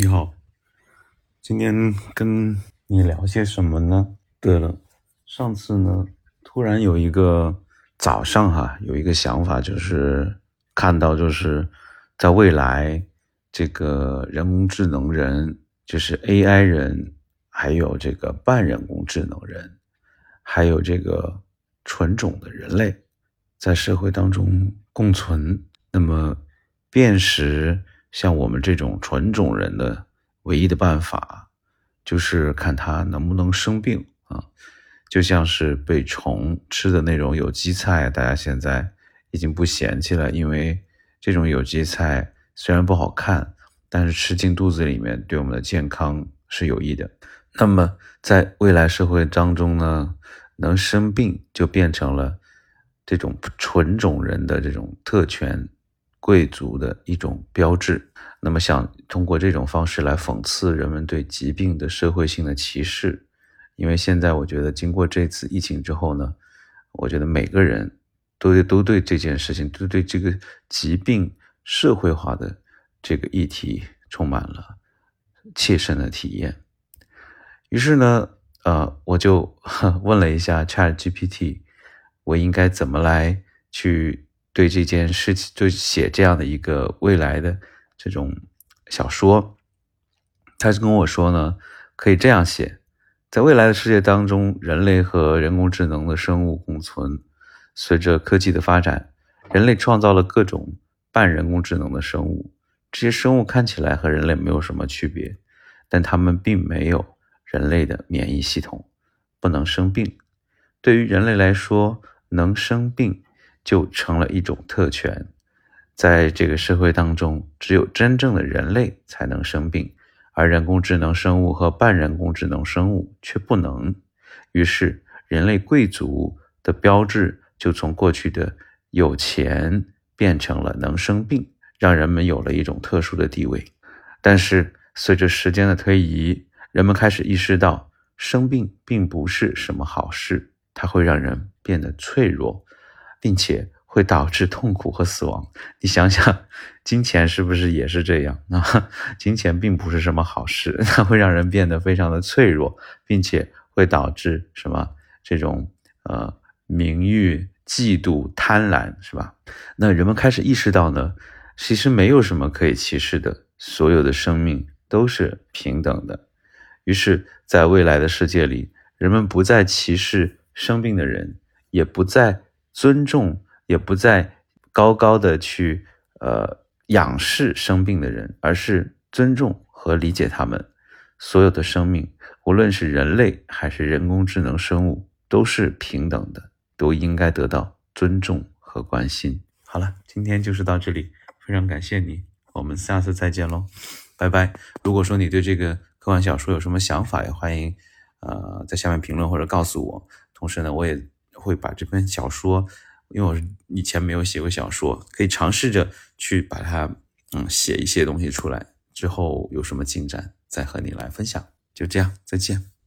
你好，今天跟你聊些什么呢？对了，上次呢，突然有一个早上哈，有一个想法，就是看到就是在未来，这个人工智能人，就是 AI 人，还有这个半人工智能人，还有这个纯种的人类，在社会当中共存。那么，辨识。像我们这种纯种人的唯一的办法，就是看它能不能生病啊，就像是被虫吃的那种有机菜，大家现在已经不嫌弃了，因为这种有机菜虽然不好看，但是吃进肚子里面对我们的健康是有益的。那么在未来社会当中呢，能生病就变成了这种纯种人的这种特权。贵族的一种标志，那么想通过这种方式来讽刺人们对疾病的社会性的歧视，因为现在我觉得经过这次疫情之后呢，我觉得每个人都都对这件事情，都对这个疾病社会化的这个议题充满了切身的体验。于是呢，呃，我就 问了一下 Chat GPT，我应该怎么来去。对这件事情，就写这样的一个未来的这种小说，他是跟我说呢，可以这样写：在未来的世界当中，人类和人工智能的生物共存。随着科技的发展，人类创造了各种半人工智能的生物，这些生物看起来和人类没有什么区别，但他们并没有人类的免疫系统，不能生病。对于人类来说，能生病。就成了一种特权，在这个社会当中，只有真正的人类才能生病，而人工智能生物和半人工智能生物却不能。于是，人类贵族的标志就从过去的有钱变成了能生病，让人们有了一种特殊的地位。但是，随着时间的推移，人们开始意识到，生病并不是什么好事，它会让人变得脆弱。并且会导致痛苦和死亡。你想想，金钱是不是也是这样啊？金钱并不是什么好事，它会让人变得非常的脆弱，并且会导致什么？这种呃名誉、嫉妒、贪婪，是吧？那人们开始意识到呢，其实没有什么可以歧视的，所有的生命都是平等的。于是，在未来的世界里，人们不再歧视生病的人，也不再。尊重也不再高高的去呃仰视生病的人，而是尊重和理解他们。所有的生命，无论是人类还是人工智能生物，都是平等的，都应该得到尊重和关心。好了，今天就是到这里，非常感谢你，我们下次再见喽，拜拜。如果说你对这个科幻小说有什么想法，也欢迎呃在下面评论或者告诉我。同时呢，我也。会把这篇小说，因为我以前没有写过小说，可以尝试着去把它，嗯，写一些东西出来。之后有什么进展，再和你来分享。就这样，再见。